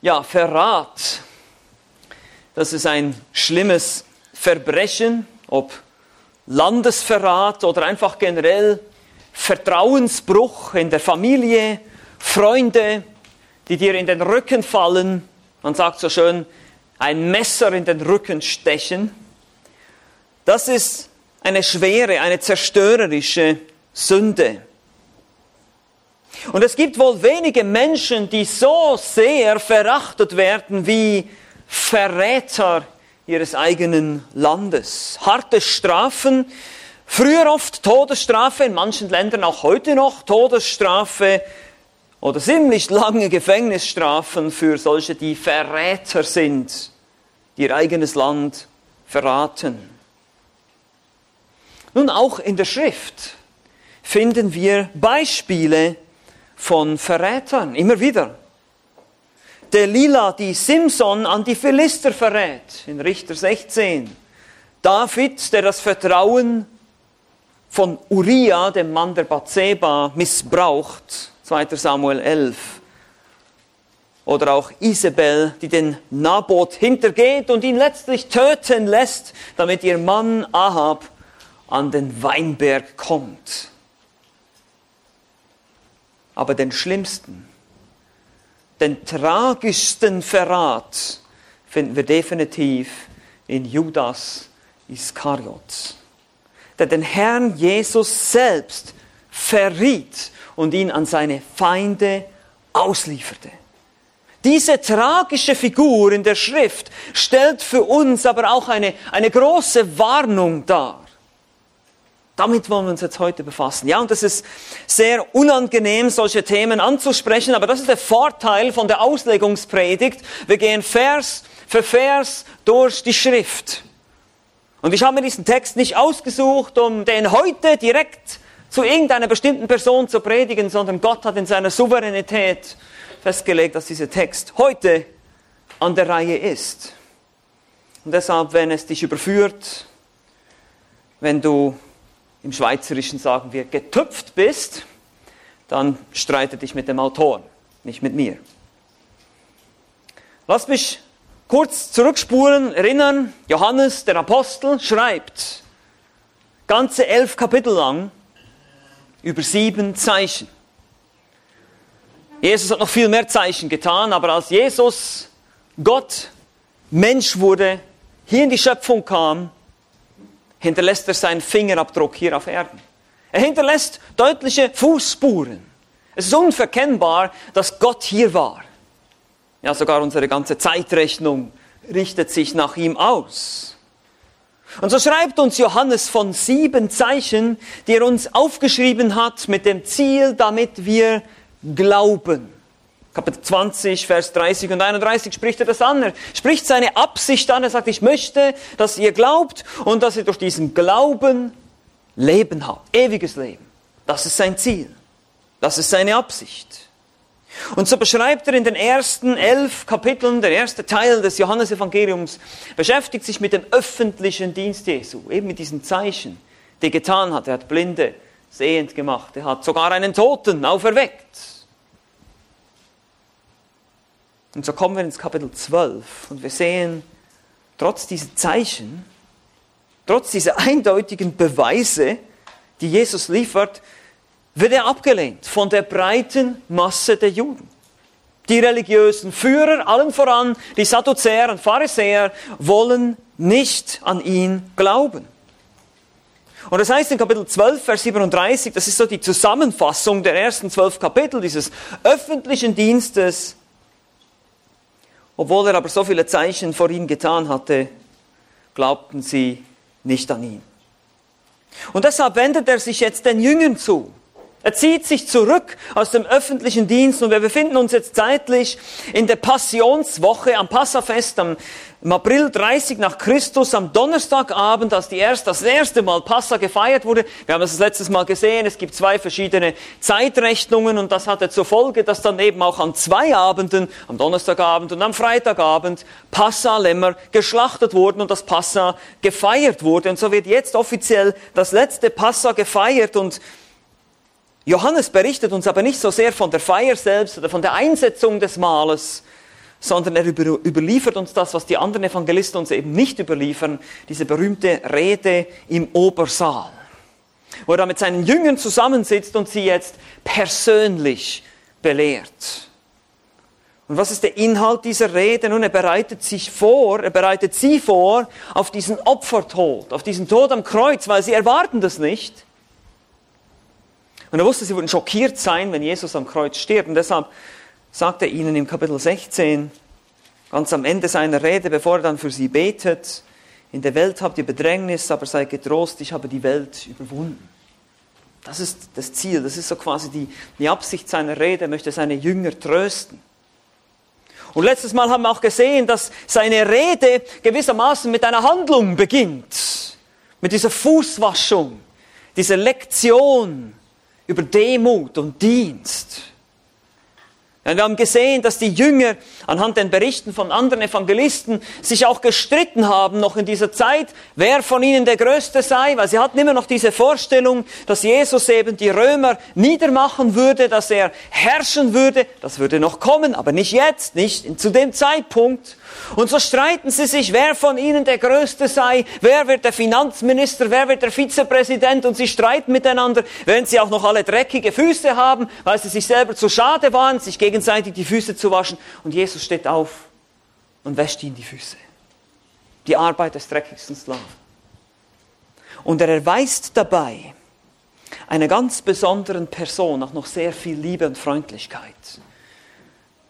Ja, Verrat, das ist ein schlimmes Verbrechen, ob Landesverrat oder einfach generell Vertrauensbruch in der Familie, Freunde, die dir in den Rücken fallen. Man sagt so schön, ein Messer in den Rücken stechen. Das ist eine schwere, eine zerstörerische Sünde. Und es gibt wohl wenige Menschen, die so sehr verachtet werden wie Verräter ihres eigenen Landes. Harte Strafen, früher oft Todesstrafe, in manchen Ländern auch heute noch Todesstrafe oder ziemlich lange Gefängnisstrafen für solche, die Verräter sind, die ihr eigenes Land verraten. Nun auch in der Schrift finden wir Beispiele von Verrätern, immer wieder. Delilah, die Simson an die Philister verrät, in Richter 16. David, der das Vertrauen von Uriah, dem Mann der Bathseba, missbraucht, 2. Samuel 11. Oder auch Isabel, die den Naboth hintergeht und ihn letztlich töten lässt, damit ihr Mann Ahab an den Weinberg kommt aber den schlimmsten, den tragischsten Verrat finden wir definitiv in Judas Iskariot, der den Herrn Jesus selbst verriet und ihn an seine Feinde auslieferte. Diese tragische Figur in der Schrift stellt für uns aber auch eine, eine große Warnung dar. Damit wollen wir uns jetzt heute befassen. Ja, und es ist sehr unangenehm, solche Themen anzusprechen, aber das ist der Vorteil von der Auslegungspredigt. Wir gehen Vers für Vers durch die Schrift. Und ich habe mir diesen Text nicht ausgesucht, um den heute direkt zu irgendeiner bestimmten Person zu predigen, sondern Gott hat in seiner Souveränität festgelegt, dass dieser Text heute an der Reihe ist. Und deshalb, wenn es dich überführt, wenn du im Schweizerischen sagen wir, getüpft bist, dann streite dich mit dem Autor, nicht mit mir. Lass mich kurz zurückspulen, erinnern, Johannes, der Apostel, schreibt ganze elf Kapitel lang über sieben Zeichen. Jesus hat noch viel mehr Zeichen getan, aber als Jesus, Gott, Mensch wurde, hier in die Schöpfung kam, hinterlässt er seinen Fingerabdruck hier auf Erden. Er hinterlässt deutliche Fußspuren. Es ist unverkennbar, dass Gott hier war. Ja, sogar unsere ganze Zeitrechnung richtet sich nach ihm aus. Und so schreibt uns Johannes von sieben Zeichen, die er uns aufgeschrieben hat mit dem Ziel, damit wir glauben. Kapitel 20, Vers 30 und 31 spricht er das an. Er spricht seine Absicht an. Er sagt, ich möchte, dass ihr glaubt und dass ihr durch diesen Glauben Leben habt. Ewiges Leben. Das ist sein Ziel. Das ist seine Absicht. Und so beschreibt er in den ersten elf Kapiteln, der erste Teil des Johannesevangeliums, beschäftigt sich mit dem öffentlichen Dienst Jesu, eben mit diesen Zeichen, die er getan hat. Er hat Blinde sehend gemacht, er hat sogar einen Toten auferweckt. Und so kommen wir ins Kapitel 12 und wir sehen, trotz dieser Zeichen, trotz dieser eindeutigen Beweise, die Jesus liefert, wird er abgelehnt von der breiten Masse der Juden. Die religiösen Führer, allen voran die Sadduzäer und Pharisäer, wollen nicht an ihn glauben. Und das heißt in Kapitel 12, Vers 37, das ist so die Zusammenfassung der ersten zwölf Kapitel dieses öffentlichen Dienstes obwohl er aber so viele Zeichen vor ihm getan hatte, glaubten sie nicht an ihn. Und deshalb wendet er sich jetzt den Jüngern zu. Er zieht sich zurück aus dem öffentlichen Dienst und wir befinden uns jetzt zeitlich in der Passionswoche am Passafest am im April 30 nach Christus am Donnerstagabend, als die erst, das erste Mal Passa gefeiert wurde. Wir haben es das letztes Mal gesehen, es gibt zwei verschiedene Zeitrechnungen und das hatte zur Folge, dass dann eben auch an zwei Abenden, am Donnerstagabend und am Freitagabend, Passa-Lämmer geschlachtet wurden und das Passa gefeiert wurde. Und so wird jetzt offiziell das letzte Passa gefeiert und Johannes berichtet uns aber nicht so sehr von der Feier selbst oder von der Einsetzung des Mahles, sondern er überliefert uns das, was die anderen Evangelisten uns eben nicht überliefern, diese berühmte Rede im Obersaal, wo er mit seinen Jüngern zusammensitzt und sie jetzt persönlich belehrt. Und was ist der Inhalt dieser Rede? Nun, er bereitet sich vor, er bereitet sie vor auf diesen Opfertod, auf diesen Tod am Kreuz, weil sie erwarten das nicht. Und er wusste, sie würden schockiert sein, wenn Jesus am Kreuz stirbt. Und deshalb sagt er ihnen im Kapitel 16, ganz am Ende seiner Rede, bevor er dann für sie betet, in der Welt habt ihr Bedrängnis, aber seid getrost, ich habe die Welt überwunden. Das ist das Ziel, das ist so quasi die, die Absicht seiner Rede, er möchte seine Jünger trösten. Und letztes Mal haben wir auch gesehen, dass seine Rede gewissermaßen mit einer Handlung beginnt. Mit dieser Fußwaschung, dieser Lektion über Demut und Dienst. Wir haben gesehen, dass die Jünger anhand den Berichten von anderen Evangelisten sich auch gestritten haben, noch in dieser Zeit, wer von ihnen der Größte sei, weil sie hatten immer noch diese Vorstellung, dass Jesus eben die Römer niedermachen würde, dass er herrschen würde. Das würde noch kommen, aber nicht jetzt, nicht zu dem Zeitpunkt. Und so streiten sie sich, wer von ihnen der Größte sei, wer wird der Finanzminister, wer wird der Vizepräsident und sie streiten miteinander, wenn sie auch noch alle dreckige Füße haben, weil sie sich selber zu schade waren, sich gegenseitig die Füße zu waschen. Und Jesus steht auf und wäscht ihnen die Füße. Die Arbeit des dreckigsten Sklaven. Und er erweist dabei einer ganz besonderen Person auch noch sehr viel Liebe und Freundlichkeit.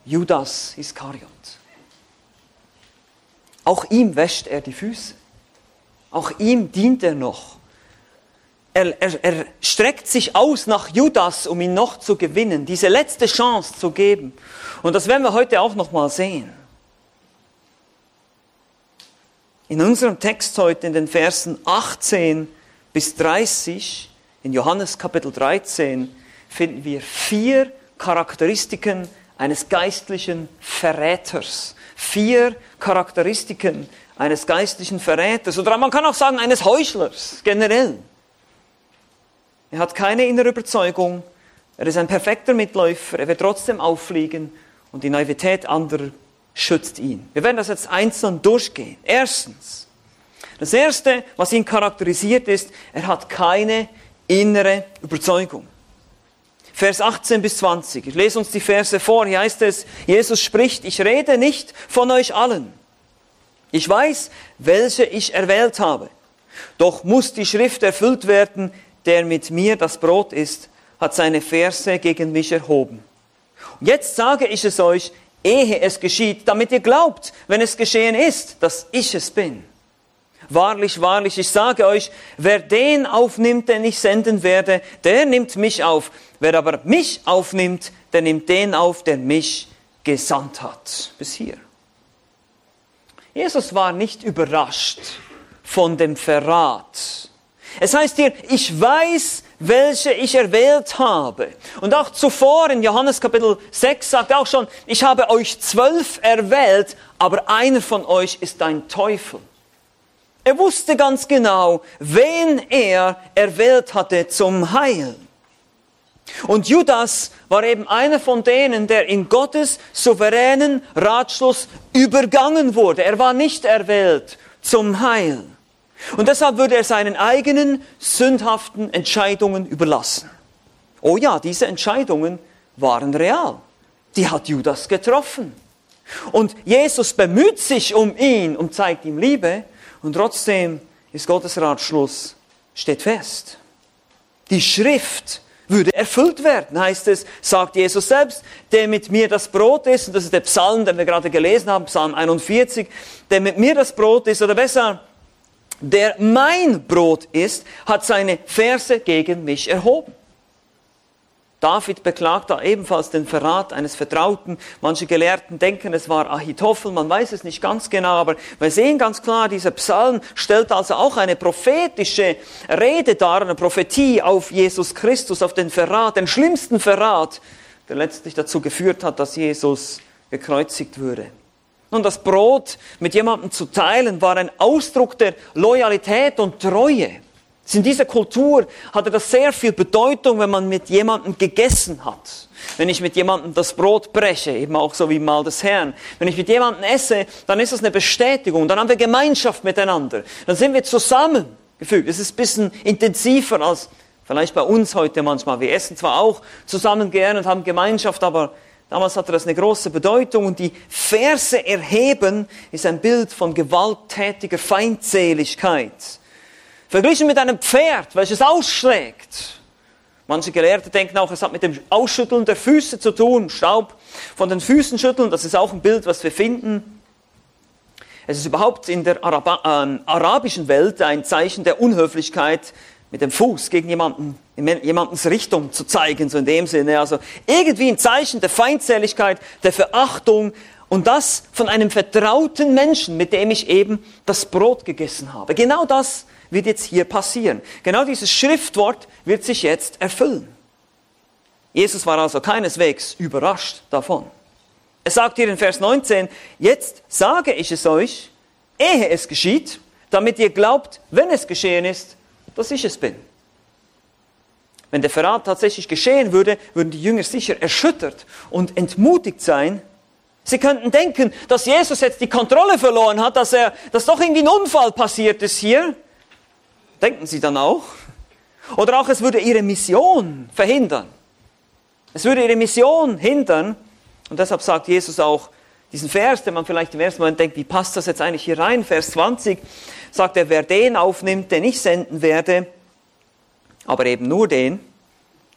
Judas Iskariot. Auch ihm wäscht er die Füße. Auch ihm dient er noch. Er, er, er, streckt sich aus nach Judas, um ihn noch zu gewinnen, diese letzte Chance zu geben. Und das werden wir heute auch noch mal sehen. In unserem Text heute in den Versen 18 bis 30, in Johannes Kapitel 13, finden wir vier Charakteristiken eines geistlichen Verräters vier Charakteristiken eines geistlichen Verräters oder man kann auch sagen eines Heuchlers generell. Er hat keine innere Überzeugung, er ist ein perfekter Mitläufer, er wird trotzdem auffliegen und die Naivität anderer schützt ihn. Wir werden das jetzt einzeln durchgehen. Erstens, das Erste, was ihn charakterisiert ist, er hat keine innere Überzeugung. Vers 18 bis 20. Ich lese uns die Verse vor. Hier heißt es, Jesus spricht, ich rede nicht von euch allen. Ich weiß, welche ich erwählt habe. Doch muss die Schrift erfüllt werden, der mit mir das Brot isst, hat seine Verse gegen mich erhoben. Und jetzt sage ich es euch, ehe es geschieht, damit ihr glaubt, wenn es geschehen ist, dass ich es bin. Wahrlich, wahrlich, ich sage euch, wer den aufnimmt, den ich senden werde, der nimmt mich auf. Wer aber mich aufnimmt, der nimmt den auf, der mich gesandt hat. Bis hier. Jesus war nicht überrascht von dem Verrat. Es heißt hier, ich weiß, welche ich erwählt habe. Und auch zuvor in Johannes Kapitel 6 sagt er auch schon, ich habe euch zwölf erwählt, aber einer von euch ist ein Teufel. Er wusste ganz genau, wen er erwählt hatte zum Heil. Und Judas war eben einer von denen, der in Gottes souveränen Ratschluss übergangen wurde. Er war nicht erwählt zum Heil. Und deshalb würde er seinen eigenen sündhaften Entscheidungen überlassen. Oh ja, diese Entscheidungen waren real. Die hat Judas getroffen. Und Jesus bemüht sich um ihn und zeigt ihm Liebe. Und trotzdem ist Gottes Ratschluss, steht fest. Die Schrift würde erfüllt werden, heißt es, sagt Jesus selbst, der mit mir das Brot ist, und das ist der Psalm, den wir gerade gelesen haben, Psalm 41, der mit mir das Brot ist, oder besser, der mein Brot ist, hat seine Verse gegen mich erhoben. David beklagt da ebenfalls den Verrat eines Vertrauten. Manche Gelehrten denken, es war Ahitophel, man weiß es nicht ganz genau, aber wir sehen ganz klar, dieser Psalm stellt also auch eine prophetische Rede dar, eine Prophetie auf Jesus Christus, auf den Verrat, den schlimmsten Verrat, der letztlich dazu geführt hat, dass Jesus gekreuzigt würde. Nun, das Brot mit jemandem zu teilen, war ein Ausdruck der Loyalität und Treue. In dieser Kultur hatte das sehr viel Bedeutung, wenn man mit jemandem gegessen hat. Wenn ich mit jemandem das Brot breche, eben auch so wie mal des Herrn. Wenn ich mit jemandem esse, dann ist das eine Bestätigung. Dann haben wir Gemeinschaft miteinander. Dann sind wir zusammengefügt. Es ist ein bisschen intensiver als vielleicht bei uns heute manchmal. Wir essen zwar auch zusammen gern und haben Gemeinschaft, aber damals hatte das eine große Bedeutung. Und die Verse erheben ist ein Bild von gewalttätiger Feindseligkeit. Verglichen mit einem Pferd, welches ausschlägt. Manche Gelehrte denken auch, es hat mit dem Ausschütteln der Füße zu tun, Staub von den Füßen schütteln. Das ist auch ein Bild, was wir finden. Es ist überhaupt in der Araba äh, arabischen Welt ein Zeichen der Unhöflichkeit, mit dem Fuß gegen jemanden, in jemandens Richtung zu zeigen, so in dem Sinne. Also irgendwie ein Zeichen der Feindseligkeit, der Verachtung und das von einem vertrauten Menschen, mit dem ich eben das Brot gegessen habe. Genau das wird jetzt hier passieren. Genau dieses Schriftwort wird sich jetzt erfüllen. Jesus war also keineswegs überrascht davon. Er sagt hier in Vers 19, jetzt sage ich es euch, ehe es geschieht, damit ihr glaubt, wenn es geschehen ist, dass ich es bin. Wenn der Verrat tatsächlich geschehen würde, würden die Jünger sicher erschüttert und entmutigt sein. Sie könnten denken, dass Jesus jetzt die Kontrolle verloren hat, dass er, dass doch irgendwie ein Unfall passiert ist hier. Denken Sie dann auch? Oder auch, es würde ihre Mission verhindern. Es würde ihre Mission hindern. Und deshalb sagt Jesus auch diesen Vers, den man vielleicht im ersten Moment denkt, wie passt das jetzt eigentlich hier rein? Vers 20 sagt er, wer den aufnimmt, den ich senden werde, aber eben nur den.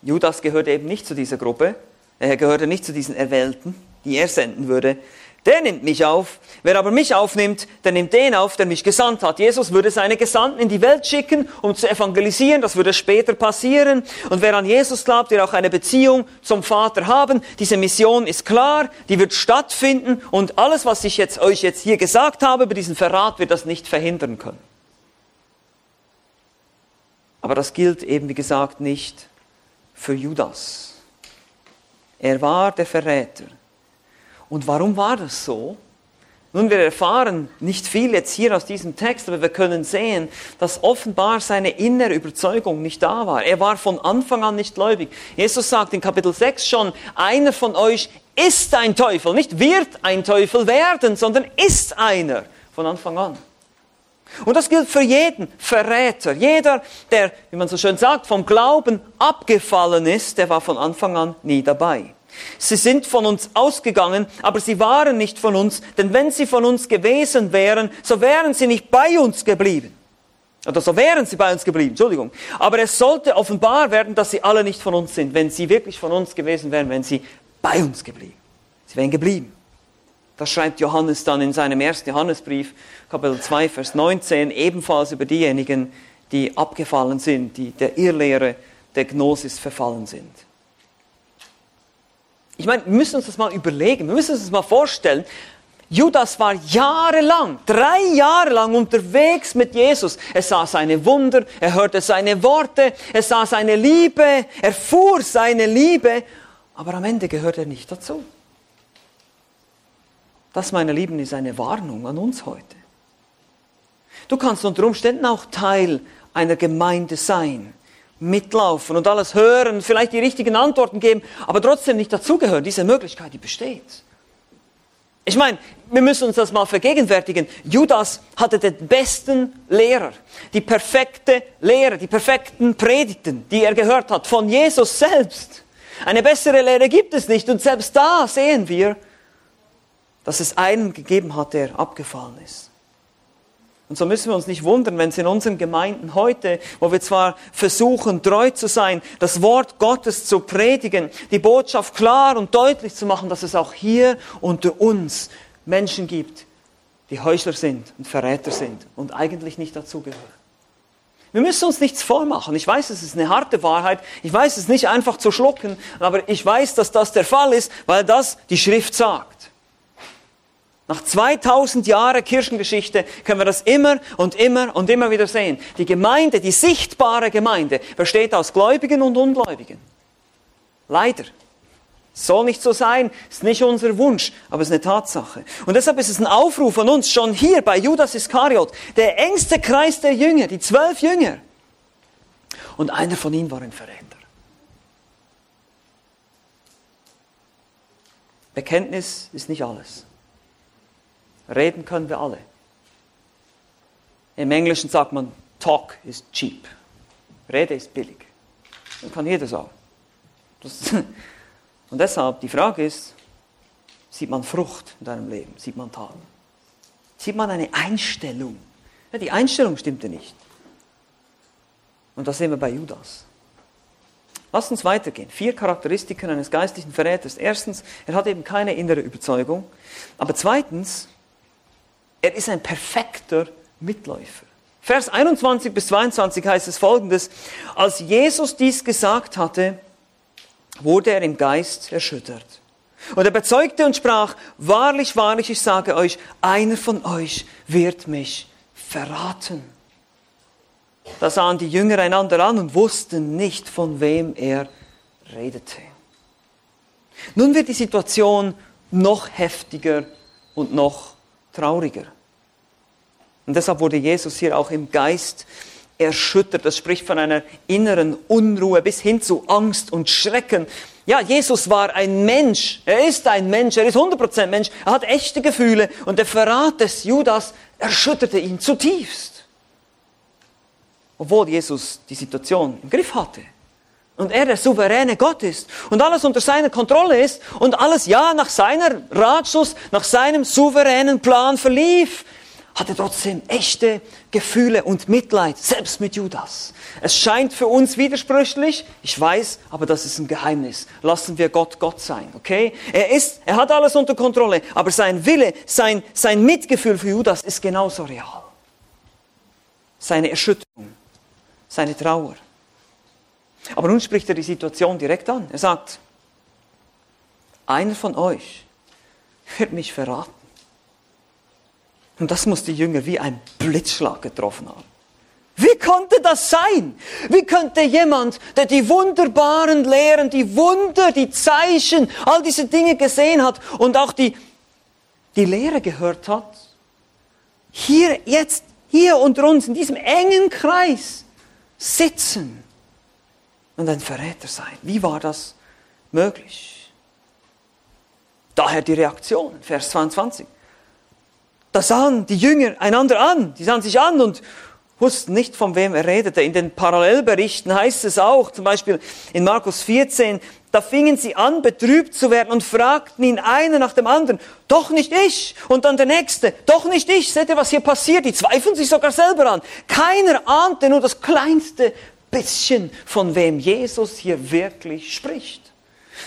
Judas gehört eben nicht zu dieser Gruppe. Er gehörte nicht zu diesen Erwählten, die er senden würde. Der nimmt mich auf. Wer aber mich aufnimmt, der nimmt den auf, der mich gesandt hat. Jesus würde seine Gesandten in die Welt schicken, um zu evangelisieren. Das würde später passieren. Und wer an Jesus glaubt, wird auch eine Beziehung zum Vater haben. Diese Mission ist klar, die wird stattfinden. Und alles, was ich jetzt euch jetzt hier gesagt habe über diesen Verrat, wird das nicht verhindern können. Aber das gilt eben, wie gesagt, nicht für Judas. Er war der Verräter. Und warum war das so? Nun, wir erfahren nicht viel jetzt hier aus diesem Text, aber wir können sehen, dass offenbar seine innere Überzeugung nicht da war. Er war von Anfang an nicht gläubig. Jesus sagt in Kapitel 6 schon, einer von euch ist ein Teufel, nicht wird ein Teufel werden, sondern ist einer von Anfang an. Und das gilt für jeden Verräter. Jeder, der, wie man so schön sagt, vom Glauben abgefallen ist, der war von Anfang an nie dabei. Sie sind von uns ausgegangen, aber sie waren nicht von uns, denn wenn sie von uns gewesen wären, so wären sie nicht bei uns geblieben. Oder so wären sie bei uns geblieben, Entschuldigung. Aber es sollte offenbar werden, dass sie alle nicht von uns sind. Wenn sie wirklich von uns gewesen wären, wären sie bei uns geblieben. Sie wären geblieben. Das schreibt Johannes dann in seinem ersten Johannesbrief, Kapitel 2, Vers 19, ebenfalls über diejenigen, die abgefallen sind, die der Irrlehre der Gnosis verfallen sind. Ich meine, wir müssen uns das mal überlegen, wir müssen uns das mal vorstellen. Judas war jahrelang, drei Jahre lang unterwegs mit Jesus. Er sah seine Wunder, er hörte seine Worte, er sah seine Liebe, er fuhr seine Liebe, aber am Ende gehört er nicht dazu. Das, meine Lieben, ist eine Warnung an uns heute. Du kannst unter Umständen auch Teil einer Gemeinde sein mitlaufen und alles hören, vielleicht die richtigen Antworten geben, aber trotzdem nicht dazugehören. Diese Möglichkeit, die besteht. Ich meine, wir müssen uns das mal vergegenwärtigen. Judas hatte den besten Lehrer, die perfekte Lehre, die perfekten Predigten, die er gehört hat, von Jesus selbst. Eine bessere Lehre gibt es nicht und selbst da sehen wir, dass es einen gegeben hat, der abgefallen ist. Und so müssen wir uns nicht wundern, wenn es in unseren Gemeinden heute, wo wir zwar versuchen, treu zu sein, das Wort Gottes zu predigen, die Botschaft klar und deutlich zu machen, dass es auch hier unter uns Menschen gibt, die Heuchler sind und Verräter sind und eigentlich nicht dazugehören. Wir müssen uns nichts vormachen. Ich weiß, es ist eine harte Wahrheit. Ich weiß, es ist nicht einfach zu schlucken, aber ich weiß, dass das der Fall ist, weil das die Schrift sagt. Nach 2000 Jahren Kirchengeschichte können wir das immer und immer und immer wieder sehen. Die Gemeinde, die sichtbare Gemeinde, besteht aus Gläubigen und Ungläubigen. Leider. Soll nicht so sein, ist nicht unser Wunsch, aber es ist eine Tatsache. Und deshalb ist es ein Aufruf von uns, schon hier bei Judas Iskariot, der engste Kreis der Jünger, die zwölf Jünger, und einer von ihnen war ein Verräter. Bekenntnis ist nicht alles. Reden können wir alle. Im Englischen sagt man, talk is cheap. Rede ist billig. Das kann jeder sagen. Das, und deshalb, die Frage ist, sieht man Frucht in deinem Leben? Sieht man Taten? Sieht man eine Einstellung? Ja, die Einstellung stimmte nicht. Und das sehen wir bei Judas. Lass uns weitergehen. Vier Charakteristiken eines geistlichen Verräters. Erstens, er hat eben keine innere Überzeugung. Aber zweitens, er ist ein perfekter Mitläufer. Vers 21 bis 22 heißt es folgendes. Als Jesus dies gesagt hatte, wurde er im Geist erschüttert. Und er bezeugte und sprach, wahrlich, wahrlich, ich sage euch, einer von euch wird mich verraten. Da sahen die Jünger einander an und wussten nicht, von wem er redete. Nun wird die Situation noch heftiger und noch trauriger. Und deshalb wurde Jesus hier auch im Geist erschüttert. Das spricht von einer inneren Unruhe bis hin zu Angst und Schrecken. Ja, Jesus war ein Mensch. Er ist ein Mensch. Er ist 100% Mensch. Er hat echte Gefühle. Und der Verrat des Judas erschütterte ihn zutiefst. Obwohl Jesus die Situation im Griff hatte. Und er der souveräne Gott ist. Und alles unter seiner Kontrolle ist. Und alles ja nach seiner Ratschluss, nach seinem souveränen Plan verlief hatte trotzdem echte Gefühle und Mitleid, selbst mit Judas. Es scheint für uns widersprüchlich, ich weiß, aber das ist ein Geheimnis. Lassen wir Gott Gott sein, okay? Er ist, er hat alles unter Kontrolle, aber sein Wille, sein, sein Mitgefühl für Judas ist genauso real. Seine Erschütterung, seine Trauer. Aber nun spricht er die Situation direkt an. Er sagt, einer von euch wird mich verraten. Und das muss die Jünger wie ein Blitzschlag getroffen haben. Wie konnte das sein? Wie könnte jemand, der die wunderbaren Lehren, die Wunder, die Zeichen, all diese Dinge gesehen hat und auch die, die Lehre gehört hat, hier jetzt, hier unter uns, in diesem engen Kreis sitzen und ein Verräter sein? Wie war das möglich? Daher die Reaktion, Vers 22. Da sahen die Jünger einander an, die sahen sich an und wussten nicht, von wem er redete. In den Parallelberichten heißt es auch, zum Beispiel in Markus 14, da fingen sie an, betrübt zu werden und fragten ihn einer nach dem anderen, doch nicht ich. Und dann der nächste, doch nicht ich. Seht ihr, was hier passiert? Die zweifeln sich sogar selber an. Keiner ahnte nur das kleinste bisschen, von wem Jesus hier wirklich spricht.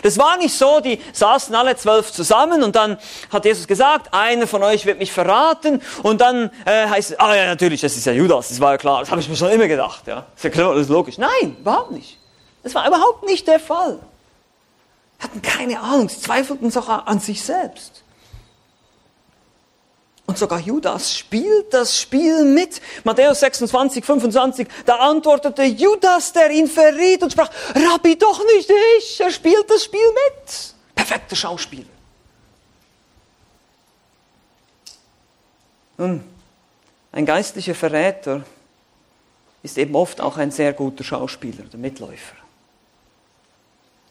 Das war nicht so, die saßen alle zwölf zusammen und dann hat Jesus gesagt, einer von euch wird mich verraten und dann äh, heißt es, ah ja natürlich, das ist ja Judas, das war ja klar, das habe ich mir schon immer gedacht, ja, das ist ja klar, das ist logisch. Nein, überhaupt nicht. Das war überhaupt nicht der Fall. Hatten keine Ahnung, sie zweifelten sogar an sich selbst. Und sogar Judas spielt das Spiel mit. Matthäus 26, 25, da antwortete Judas, der ihn verriet und sprach, Rabbi, doch nicht ich. Er spielt das Spiel mit. Perfekter Schauspieler. Nun, ein geistlicher Verräter ist eben oft auch ein sehr guter Schauspieler, der Mitläufer.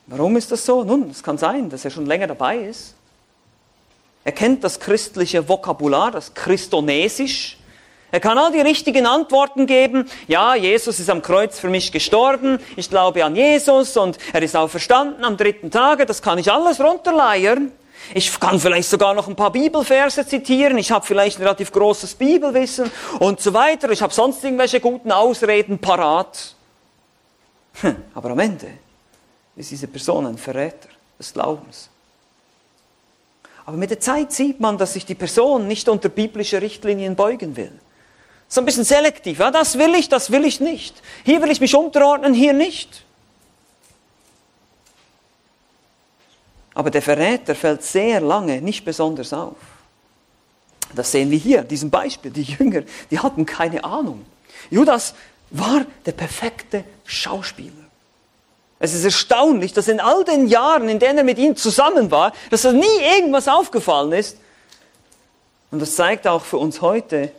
Warum ist das so? Nun, es kann sein, dass er schon länger dabei ist er kennt das christliche Vokabular, das Christonesisch. Er kann all die richtigen Antworten geben. Ja, Jesus ist am Kreuz für mich gestorben. Ich glaube an Jesus und er ist auch verstanden am dritten Tage. Das kann ich alles runterleiern. Ich kann vielleicht sogar noch ein paar Bibelverse zitieren. Ich habe vielleicht ein relativ großes Bibelwissen und so weiter. Ich habe sonst irgendwelche guten Ausreden parat. Hm, aber am Ende ist diese Person ein Verräter des Glaubens. Aber mit der Zeit sieht man, dass sich die Person nicht unter biblische Richtlinien beugen will. So ein bisschen selektiv. Ja, das will ich, das will ich nicht. Hier will ich mich unterordnen, hier nicht. Aber der Verräter fällt sehr lange nicht besonders auf. Das sehen wir hier, diesem Beispiel. Die Jünger, die hatten keine Ahnung. Judas war der perfekte Schauspieler. Es ist erstaunlich, dass in all den Jahren, in denen er mit ihnen zusammen war, dass er nie irgendwas aufgefallen ist. Und das zeigt auch für uns heute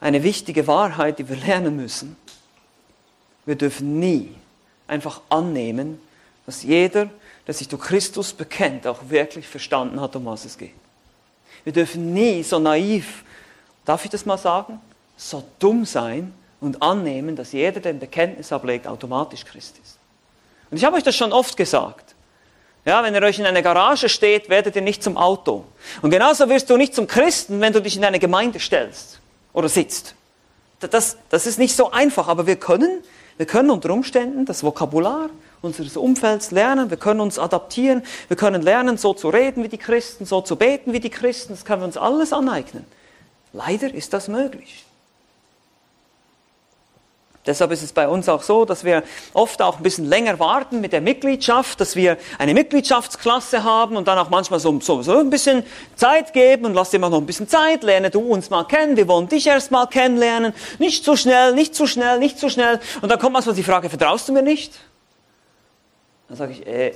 eine wichtige Wahrheit, die wir lernen müssen. wir dürfen nie einfach annehmen, dass jeder, der sich durch Christus bekennt, auch wirklich verstanden hat, um was es geht. Wir dürfen nie so naiv, darf ich das mal sagen, so dumm sein und annehmen, dass jeder, der ein Bekenntnis ablegt, automatisch Christ ist. Und ich habe euch das schon oft gesagt. Ja, wenn ihr euch in einer Garage steht, werdet ihr nicht zum Auto. Und genauso wirst du nicht zum Christen, wenn du dich in eine Gemeinde stellst oder sitzt. Das, das ist nicht so einfach, aber wir können, wir können unter Umständen das Vokabular unseres Umfelds lernen, wir können uns adaptieren, wir können lernen, so zu reden wie die Christen, so zu beten wie die Christen, das können wir uns alles aneignen. Leider ist das möglich. Deshalb ist es bei uns auch so, dass wir oft auch ein bisschen länger warten mit der Mitgliedschaft, dass wir eine Mitgliedschaftsklasse haben und dann auch manchmal so, so, so ein bisschen Zeit geben und lass dir mal noch ein bisschen Zeit, lerne du uns mal kennen, wir wollen dich erst mal kennenlernen, nicht zu schnell, nicht zu schnell, nicht zu schnell. Und dann kommt manchmal die Frage, vertraust du mir nicht? Dann sage ich, äh,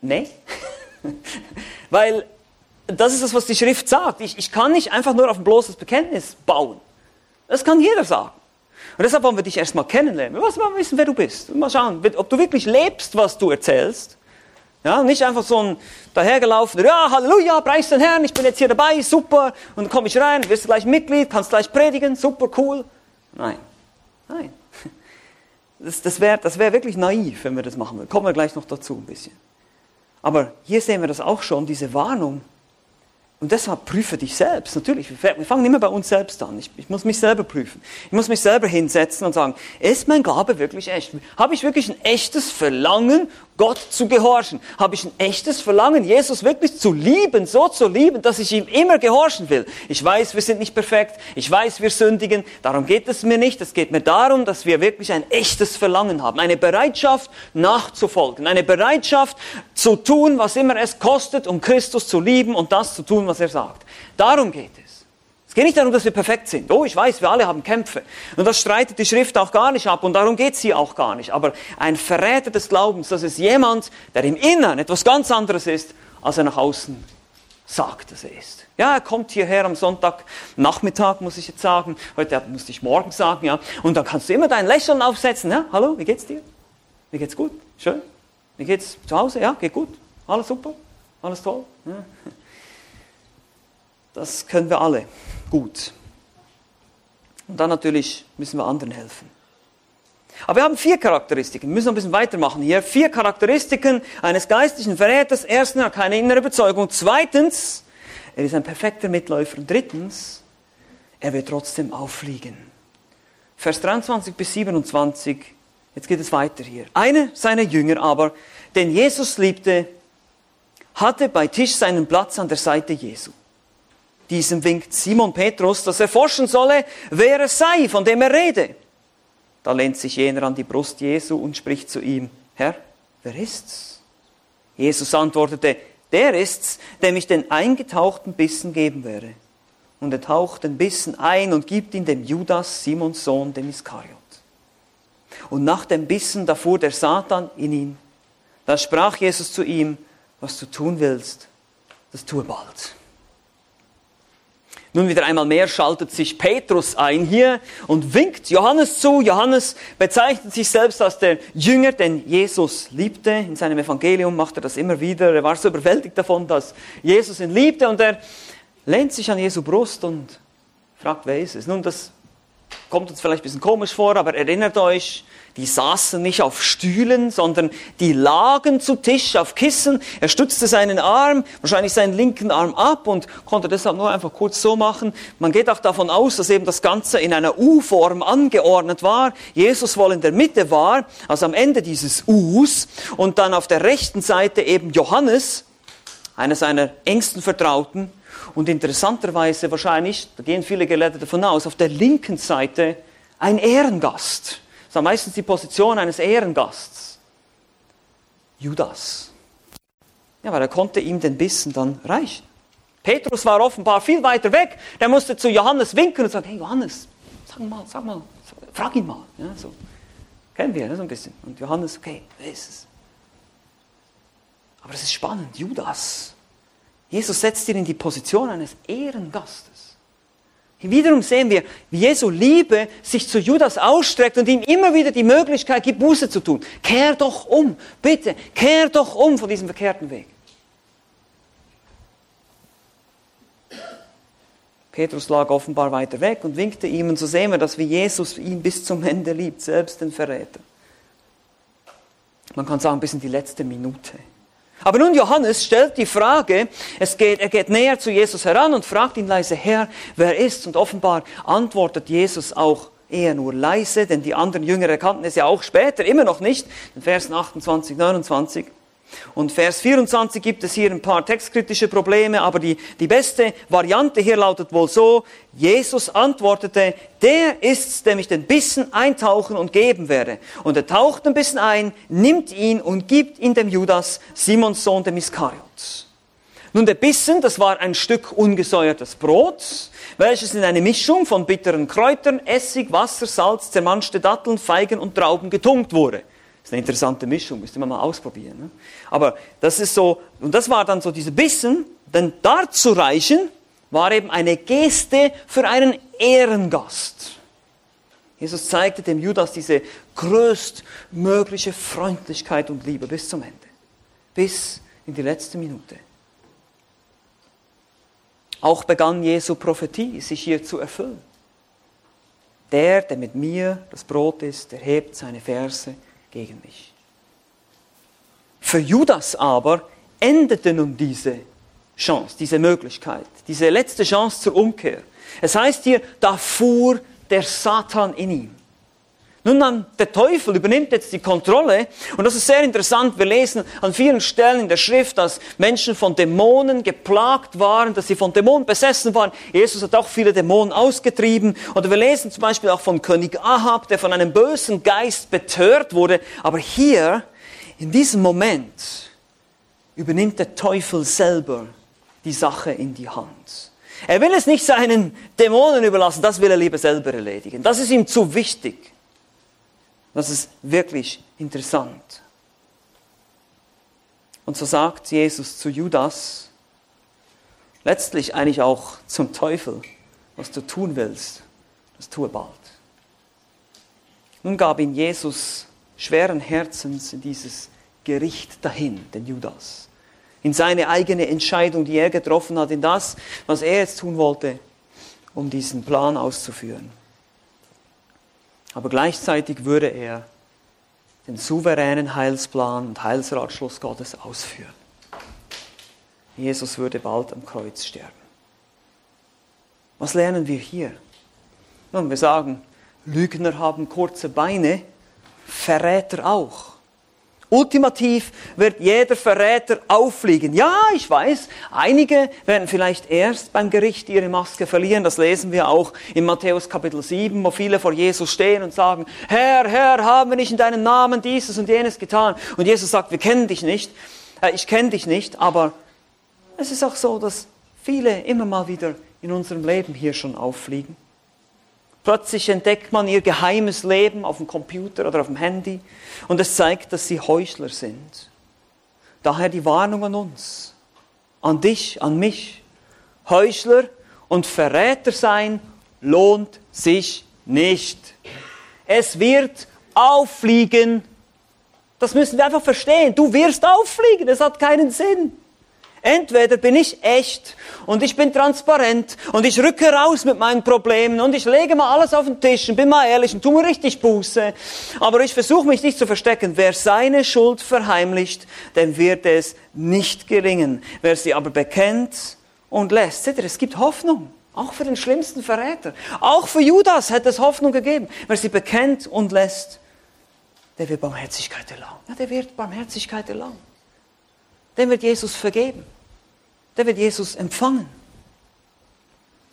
nee. Weil das ist das, was die Schrift sagt. Ich, ich kann nicht einfach nur auf ein bloßes Bekenntnis bauen. Das kann jeder sagen. Und deshalb wollen wir dich erstmal kennenlernen. Wir wollen wissen, wer du bist. Mal schauen, ob du wirklich lebst, was du erzählst. Ja, nicht einfach so ein dahergelaufener, ja, Halleluja, preis den Herrn, ich bin jetzt hier dabei, super. Und dann komme ich rein, wirst du gleich Mitglied, kannst gleich predigen, super, cool. Nein, nein. Das, das wäre das wär wirklich naiv, wenn wir das machen würden. Kommen wir gleich noch dazu ein bisschen. Aber hier sehen wir das auch schon, diese Warnung. Und deshalb prüfe dich selbst. Natürlich, wir fangen immer bei uns selbst an. Ich, ich, muss mich selber prüfen. Ich muss mich selber hinsetzen und sagen, ist mein Gabe wirklich echt? Habe ich wirklich ein echtes Verlangen, Gott zu gehorchen? Habe ich ein echtes Verlangen, Jesus wirklich zu lieben, so zu lieben, dass ich ihm immer gehorchen will? Ich weiß, wir sind nicht perfekt. Ich weiß, wir sündigen. Darum geht es mir nicht. Es geht mir darum, dass wir wirklich ein echtes Verlangen haben. Eine Bereitschaft nachzufolgen. Eine Bereitschaft zu tun, was immer es kostet, um Christus zu lieben und das zu tun, was er sagt. Darum geht es. Geht nicht darum, dass wir perfekt sind. Oh, ich weiß, wir alle haben Kämpfe. Und das streitet die Schrift auch gar nicht ab und darum geht es hier auch gar nicht. Aber ein Verräter des Glaubens, das ist jemand, der im Innern etwas ganz anderes ist, als er nach außen sagt, dass er ist. Ja, er kommt hierher am Sonntagnachmittag, muss ich jetzt sagen. Heute musste ich morgen sagen, ja. Und dann kannst du immer dein Lächeln aufsetzen. Ja, hallo, wie geht's dir? Wie geht's gut? Schön? Wie geht's zu Hause? Ja, geht gut? Alles super? Alles toll? Ja. Das können wir alle gut. Und dann natürlich müssen wir anderen helfen. Aber wir haben vier Charakteristiken. Wir müssen ein bisschen weitermachen hier. Vier Charakteristiken eines geistlichen Verräters. Erstens, er hat keine innere Überzeugung. Zweitens, er ist ein perfekter Mitläufer. Und drittens, er wird trotzdem auffliegen. Vers 23 bis 27. Jetzt geht es weiter hier. Einer seiner Jünger aber, den Jesus liebte, hatte bei Tisch seinen Platz an der Seite Jesu. Diesem winkt Simon Petrus, dass er forschen solle, wer es sei, von dem er rede. Da lehnt sich jener an die Brust Jesu und spricht zu ihm, Herr, wer ist's? Jesus antwortete, der ist's, dem ich den eingetauchten Bissen geben werde. Und er taucht den Bissen ein und gibt ihn dem Judas, Simons Sohn, dem Iskariot. Und nach dem Bissen, da fuhr der Satan in ihn. Da sprach Jesus zu ihm, was du tun willst, das tue bald. Nun wieder einmal mehr schaltet sich Petrus ein hier und winkt Johannes zu. Johannes bezeichnet sich selbst als der Jünger, den Jesus liebte. In seinem Evangelium macht er das immer wieder. Er war so überwältigt davon, dass Jesus ihn liebte und er lehnt sich an Jesu Brust und fragt, wer ist es? Nun, das kommt uns vielleicht ein bisschen komisch vor, aber erinnert euch, die saßen nicht auf Stühlen, sondern die lagen zu Tisch auf Kissen. Er stützte seinen Arm, wahrscheinlich seinen linken Arm ab und konnte deshalb nur einfach kurz so machen. Man geht auch davon aus, dass eben das Ganze in einer U-Form angeordnet war. Jesus wohl in der Mitte war, also am Ende dieses Us und dann auf der rechten Seite eben Johannes, einer seiner engsten Vertrauten. Und interessanterweise wahrscheinlich, da gehen viele Gelehrte davon aus, auf der linken Seite ein Ehrengast. Das war meistens die Position eines Ehrengasts. Judas. Ja, weil er konnte ihm den Bissen dann reichen. Petrus war offenbar viel weiter weg. Der musste zu Johannes winken und sagen, hey Johannes, sag mal, sag mal, frag ihn mal. Ja, so. Kennen wir, ne, so ein bisschen. Und Johannes, okay, wer ist es? Aber es ist spannend, Judas. Jesus setzt ihn in die Position eines Ehrengastes. Wiederum sehen wir, wie Jesu Liebe sich zu Judas ausstreckt und ihm immer wieder die Möglichkeit gibt, Buße zu tun. Kehr doch um, bitte, kehr doch um von diesem verkehrten Weg. Petrus lag offenbar weiter weg und winkte ihm und so sehen wir, dass wie Jesus ihn bis zum Ende liebt, selbst den Verräter. Man kann sagen, bis in die letzte Minute. Aber nun Johannes stellt die Frage, es geht, er geht näher zu Jesus heran und fragt ihn leise, Herr, wer ist? Und offenbar antwortet Jesus auch eher nur leise, denn die anderen Jünger erkannten es ja auch später, immer noch nicht, in Versen 28, 29. Und Vers 24 gibt es hier ein paar textkritische Probleme, aber die, die beste Variante hier lautet wohl so, Jesus antwortete, der ist's, dem ich den Bissen eintauchen und geben werde. Und er taucht ein bisschen ein, nimmt ihn und gibt ihn dem Judas, Simons Sohn dem Iskariots. Nun, der Bissen, das war ein Stück ungesäuertes Brot, welches in eine Mischung von bitteren Kräutern, Essig, Wasser, Salz, zermanschte Datteln, Feigen und Trauben getunkt wurde. Ist eine interessante Mischung, müsste man mal ausprobieren. Ne? Aber das ist so, und das war dann so diese Bissen, denn darzureichen war eben eine Geste für einen Ehrengast. Jesus zeigte dem Judas diese größtmögliche Freundlichkeit und Liebe bis zum Ende. Bis in die letzte Minute. Auch begann Jesu Prophetie sich hier zu erfüllen. Der, der mit mir das Brot ist, erhebt seine Verse gegen mich. Für Judas aber endete nun diese Chance, diese Möglichkeit, diese letzte Chance zur Umkehr. Es heißt hier, da fuhr der Satan in ihm. Nun dann, der Teufel übernimmt jetzt die Kontrolle und das ist sehr interessant. Wir lesen an vielen Stellen in der Schrift, dass Menschen von Dämonen geplagt waren, dass sie von Dämonen besessen waren. Jesus hat auch viele Dämonen ausgetrieben. Oder wir lesen zum Beispiel auch von König Ahab, der von einem bösen Geist betört wurde. Aber hier, in diesem Moment, übernimmt der Teufel selber die Sache in die Hand. Er will es nicht seinen Dämonen überlassen, das will er lieber selber erledigen. Das ist ihm zu wichtig. Das ist wirklich interessant. Und so sagt Jesus zu Judas, letztlich eigentlich auch zum Teufel, was du tun willst, das tue bald. Nun gab ihn Jesus schweren Herzens in dieses Gericht dahin, den Judas, in seine eigene Entscheidung, die er getroffen hat, in das, was er jetzt tun wollte, um diesen Plan auszuführen aber gleichzeitig würde er den souveränen Heilsplan und Heilsratschluss Gottes ausführen. Jesus würde bald am Kreuz sterben. Was lernen wir hier? Nun, wir sagen, Lügner haben kurze Beine, Verräter auch. Ultimativ wird jeder Verräter auffliegen. Ja, ich weiß, einige werden vielleicht erst beim Gericht ihre Maske verlieren. Das lesen wir auch in Matthäus Kapitel 7, wo viele vor Jesus stehen und sagen, Herr, Herr, haben wir nicht in deinem Namen dieses und jenes getan? Und Jesus sagt, wir kennen dich nicht. Äh, ich kenne dich nicht, aber es ist auch so, dass viele immer mal wieder in unserem Leben hier schon auffliegen. Plötzlich entdeckt man ihr geheimes Leben auf dem Computer oder auf dem Handy und es zeigt, dass sie Heuchler sind. Daher die Warnung an uns, an dich, an mich. Heuchler und Verräter sein lohnt sich nicht. Es wird auffliegen. Das müssen wir einfach verstehen. Du wirst auffliegen. Es hat keinen Sinn. Entweder bin ich echt und ich bin transparent und ich rücke raus mit meinen Problemen und ich lege mal alles auf den Tisch und bin mal ehrlich und tu mir richtig Buße. Aber ich versuche mich nicht zu verstecken. Wer seine Schuld verheimlicht, dem wird es nicht gelingen. Wer sie aber bekennt und lässt, seht ihr, es gibt Hoffnung. Auch für den schlimmsten Verräter. Auch für Judas hätte es Hoffnung gegeben. Wer sie bekennt und lässt, der wird Barmherzigkeit erlangen. Ja, der wird Barmherzigkeit erlangen den wird Jesus vergeben. Der wird Jesus empfangen.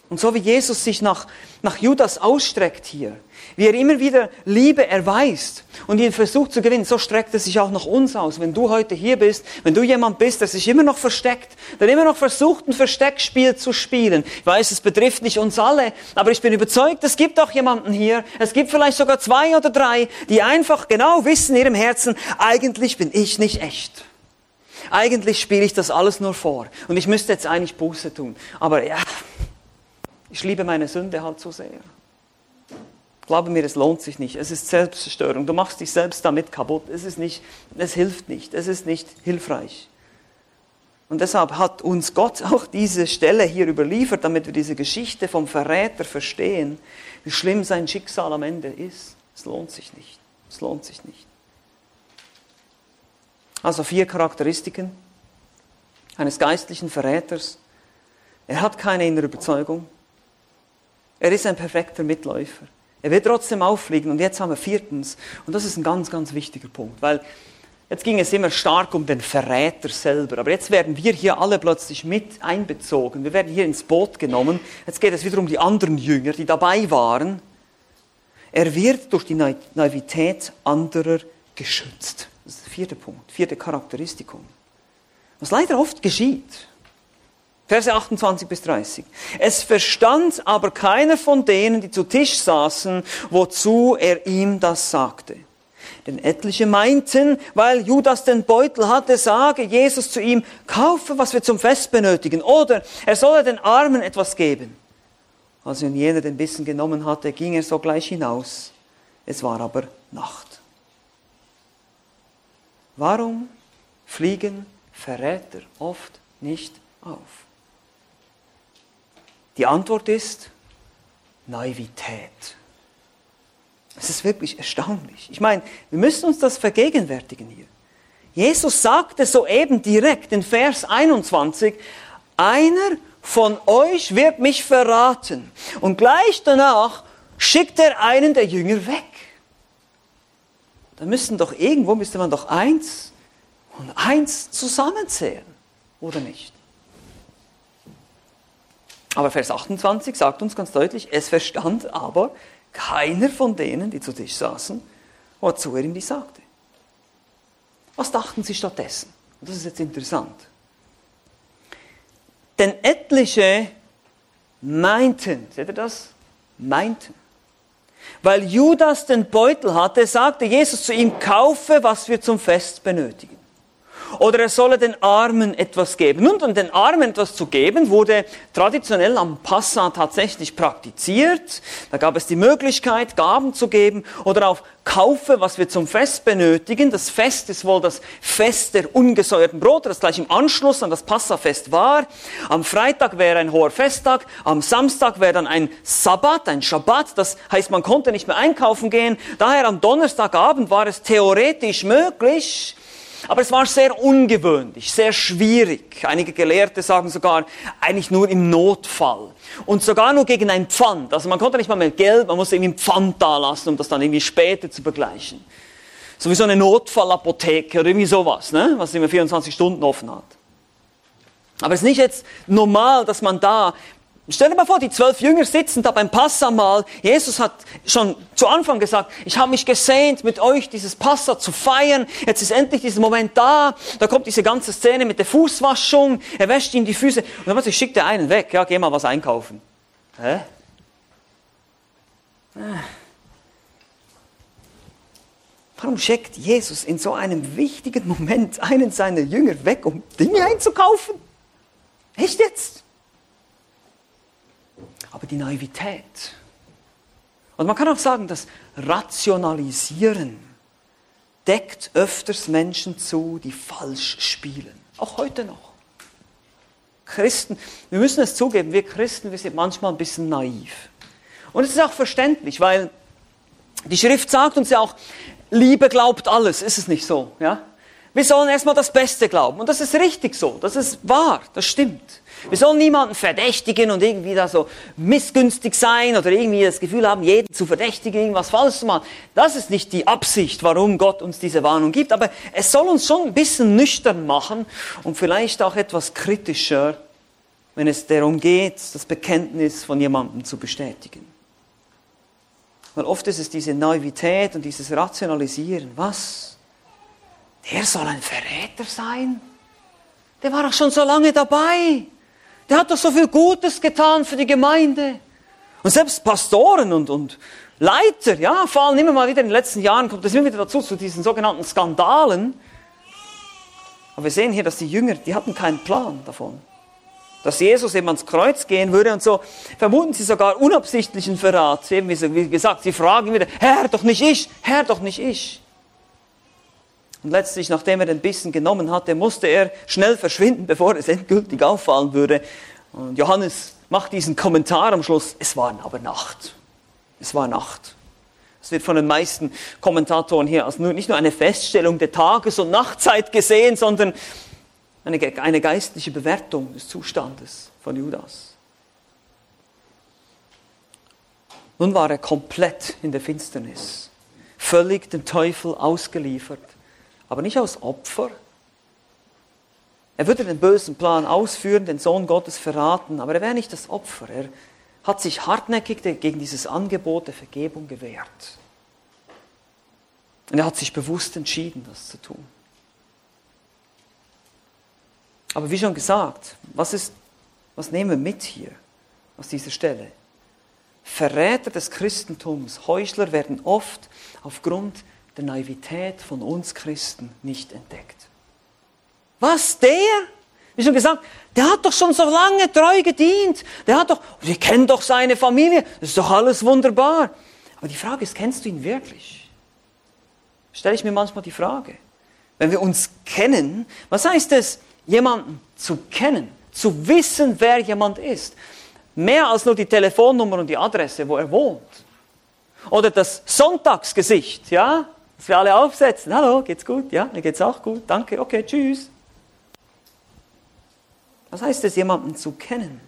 Und so wie Jesus sich nach, nach Judas ausstreckt hier, wie er immer wieder Liebe erweist und ihn versucht zu gewinnen, so streckt er sich auch nach uns aus. Wenn du heute hier bist, wenn du jemand bist, der sich immer noch versteckt, der immer noch versucht, ein Versteckspiel zu spielen. Ich weiß, es betrifft nicht uns alle, aber ich bin überzeugt, es gibt auch jemanden hier, es gibt vielleicht sogar zwei oder drei, die einfach genau wissen in ihrem Herzen, eigentlich bin ich nicht echt. Eigentlich spiele ich das alles nur vor. Und ich müsste jetzt eigentlich Buße tun. Aber ja, Ich liebe meine Sünde halt so sehr. Glaube mir, es lohnt sich nicht. Es ist Selbstzerstörung. Du machst dich selbst damit kaputt. Es ist nicht, es hilft nicht. Es ist nicht hilfreich. Und deshalb hat uns Gott auch diese Stelle hier überliefert, damit wir diese Geschichte vom Verräter verstehen, wie schlimm sein Schicksal am Ende ist. Es lohnt sich nicht. Es lohnt sich nicht. Also vier Charakteristiken eines geistlichen Verräters. Er hat keine innere Überzeugung. Er ist ein perfekter Mitläufer. Er wird trotzdem auffliegen. Und jetzt haben wir viertens, und das ist ein ganz, ganz wichtiger Punkt, weil jetzt ging es immer stark um den Verräter selber. Aber jetzt werden wir hier alle plötzlich mit einbezogen. Wir werden hier ins Boot genommen. Jetzt geht es wieder um die anderen Jünger, die dabei waren. Er wird durch die Naivität anderer geschützt. Das ist der vierte Punkt, vierte Charakteristikum. Was leider oft geschieht. Verse 28 bis 30. Es verstand aber keiner von denen, die zu Tisch saßen, wozu er ihm das sagte. Denn etliche meinten, weil Judas den Beutel hatte, sage Jesus zu ihm, kaufe, was wir zum Fest benötigen, oder er solle den Armen etwas geben. Als nun jener den Bissen genommen hatte, ging er sogleich hinaus. Es war aber Nacht. Warum fliegen Verräter oft nicht auf? Die Antwort ist Naivität. Es ist wirklich erstaunlich. Ich meine, wir müssen uns das vergegenwärtigen hier. Jesus sagte soeben direkt in Vers 21, einer von euch wird mich verraten. Und gleich danach schickt er einen der Jünger weg. Da müssten doch irgendwo, müsste man doch eins und eins zusammenzählen, oder nicht? Aber Vers 28 sagt uns ganz deutlich, es verstand aber keiner von denen, die zu Tisch saßen, wozu er ihm dies sagte. Was dachten sie stattdessen? Und das ist jetzt interessant. Denn etliche meinten, seht ihr das? Meinten. Weil Judas den Beutel hatte, sagte Jesus zu ihm, kaufe, was wir zum Fest benötigen oder er solle den Armen etwas geben. Nun, um den Armen etwas zu geben, wurde traditionell am Passa tatsächlich praktiziert. Da gab es die Möglichkeit, Gaben zu geben oder auf Kaufe, was wir zum Fest benötigen. Das Fest ist wohl das Fest der ungesäuerten Brote, das gleich im Anschluss an das Passafest war. Am Freitag wäre ein hoher Festtag, am Samstag wäre dann ein Sabbat, ein Schabbat. Das heißt, man konnte nicht mehr einkaufen gehen. Daher am Donnerstagabend war es theoretisch möglich, aber es war sehr ungewöhnlich, sehr schwierig. Einige Gelehrte sagen sogar, eigentlich nur im Notfall. Und sogar nur gegen ein Pfand. Also man konnte nicht mal mehr Geld, man musste irgendwie ein Pfand da lassen, um das dann irgendwie später zu begleichen. So wie so eine Notfallapotheke oder irgendwie sowas, ne? was immer 24 Stunden offen hat. Aber es ist nicht jetzt normal, dass man da Stell dir mal vor, die zwölf Jünger sitzen da beim Passamal. Jesus hat schon zu Anfang gesagt, ich habe mich gesehnt, mit euch dieses Passa zu feiern. Jetzt ist endlich dieser Moment da. Da kommt diese ganze Szene mit der Fußwaschung. Er wäscht ihm die Füße. Und dann schickt er einen weg. Ja, geh mal was einkaufen. Hä? Warum schickt Jesus in so einem wichtigen Moment einen seiner Jünger weg, um Dinge einzukaufen? Echt jetzt? Aber die Naivität. Und man kann auch sagen, das Rationalisieren deckt öfters Menschen zu, die falsch spielen. Auch heute noch. Christen, wir müssen es zugeben, wir Christen, wir sind manchmal ein bisschen naiv. Und es ist auch verständlich, weil die Schrift sagt uns ja auch, Liebe glaubt alles, ist es nicht so, ja? Wir sollen erstmal das Beste glauben. Und das ist richtig so. Das ist wahr. Das stimmt. Wir sollen niemanden verdächtigen und irgendwie da so missgünstig sein oder irgendwie das Gefühl haben, jeden zu verdächtigen, irgendwas falsch zu machen. Das ist nicht die Absicht, warum Gott uns diese Warnung gibt. Aber es soll uns schon ein bisschen nüchtern machen und vielleicht auch etwas kritischer, wenn es darum geht, das Bekenntnis von jemandem zu bestätigen. Weil oft ist es diese Naivität und dieses Rationalisieren. Was? der soll ein Verräter sein? Der war doch schon so lange dabei. Der hat doch so viel Gutes getan für die Gemeinde. Und selbst Pastoren und, und Leiter, ja, fallen immer mal wieder in den letzten Jahren, kommt es immer wieder dazu, zu diesen sogenannten Skandalen. Aber wir sehen hier, dass die Jünger, die hatten keinen Plan davon. dass Jesus eben ans Kreuz gehen würde und so vermuten sie sogar unabsichtlichen Verrat. Eben wie gesagt, sie fragen wieder, Herr, doch nicht ich, Herr, doch nicht ich. Und letztlich, nachdem er den Bissen genommen hatte, musste er schnell verschwinden, bevor es endgültig auffallen würde. Und Johannes macht diesen Kommentar am Schluss, es war aber Nacht. Es war Nacht. Es wird von den meisten Kommentatoren hier als nicht nur eine Feststellung der Tages- und Nachtzeit gesehen, sondern eine, eine geistliche Bewertung des Zustandes von Judas. Nun war er komplett in der Finsternis, völlig dem Teufel ausgeliefert, aber nicht als Opfer. Er würde den bösen Plan ausführen, den Sohn Gottes verraten, aber er wäre nicht das Opfer. Er hat sich hartnäckig gegen dieses Angebot der Vergebung gewehrt. Und er hat sich bewusst entschieden, das zu tun. Aber wie schon gesagt, was, ist, was nehmen wir mit hier aus dieser Stelle? Verräter des Christentums, Heuchler werden oft aufgrund der Naivität von uns Christen nicht entdeckt. Was, der? Wie schon gesagt, der hat doch schon so lange treu gedient. Der hat doch, wir kennen doch seine Familie. Das ist doch alles wunderbar. Aber die Frage ist, kennst du ihn wirklich? Stelle ich mir manchmal die Frage. Wenn wir uns kennen, was heißt es, jemanden zu kennen, zu wissen, wer jemand ist. Mehr als nur die Telefonnummer und die Adresse, wo er wohnt. Oder das Sonntagsgesicht, ja? Dass wir alle aufsetzen. Hallo, geht's gut? Ja, mir geht's auch gut. Danke, okay, tschüss. Was heißt es, jemanden zu kennen?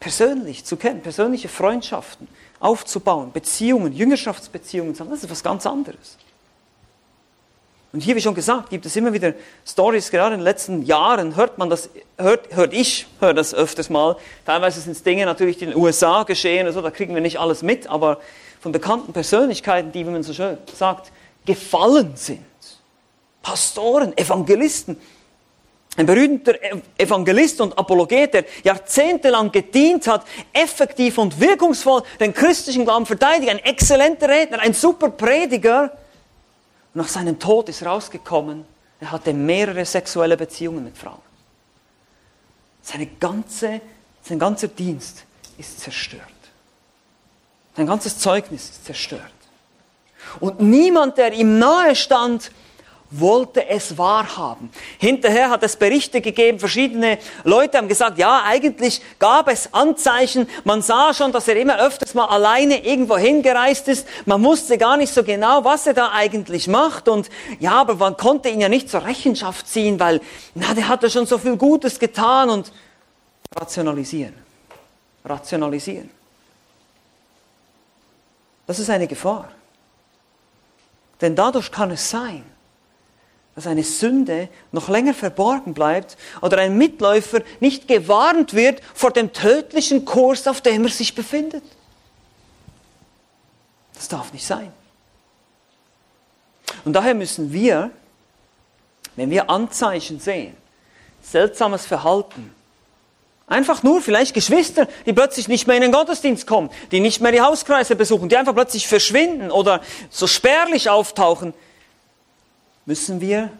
Persönlich zu kennen, persönliche Freundschaften aufzubauen, Beziehungen, Jüngerschaftsbeziehungen das ist was ganz anderes. Und hier, wie schon gesagt, gibt es immer wieder Stories, gerade in den letzten Jahren hört man das, hört, hört ich, höre das öfters mal. Teilweise sind es Dinge natürlich, die in den USA geschehen, also, da kriegen wir nicht alles mit, aber von bekannten Persönlichkeiten, die, wie man so schön sagt, gefallen sind. Pastoren, Evangelisten. Ein berühmter Evangelist und Apologet, der jahrzehntelang gedient hat, effektiv und wirkungsvoll den christlichen Glauben verteidigt, ein exzellenter Redner, ein super Prediger, nach seinem Tod ist rausgekommen, er hatte mehrere sexuelle Beziehungen mit Frauen. Seine ganze, sein ganzer Dienst ist zerstört. Sein ganzes Zeugnis ist zerstört. Und niemand, der ihm nahe stand, wollte es wahrhaben. Hinterher hat es Berichte gegeben, verschiedene Leute haben gesagt, ja, eigentlich gab es Anzeichen, man sah schon, dass er immer öfters mal alleine irgendwo hingereist ist, man wusste gar nicht so genau, was er da eigentlich macht und ja, aber man konnte ihn ja nicht zur Rechenschaft ziehen, weil, na, der hatte schon so viel Gutes getan und rationalisieren. Rationalisieren. Das ist eine Gefahr. Denn dadurch kann es sein, dass eine Sünde noch länger verborgen bleibt oder ein Mitläufer nicht gewarnt wird vor dem tödlichen Kurs, auf dem er sich befindet. Das darf nicht sein. Und daher müssen wir, wenn wir Anzeichen sehen, seltsames Verhalten, einfach nur vielleicht Geschwister, die plötzlich nicht mehr in den Gottesdienst kommen, die nicht mehr die Hauskreise besuchen, die einfach plötzlich verschwinden oder so spärlich auftauchen, müssen wir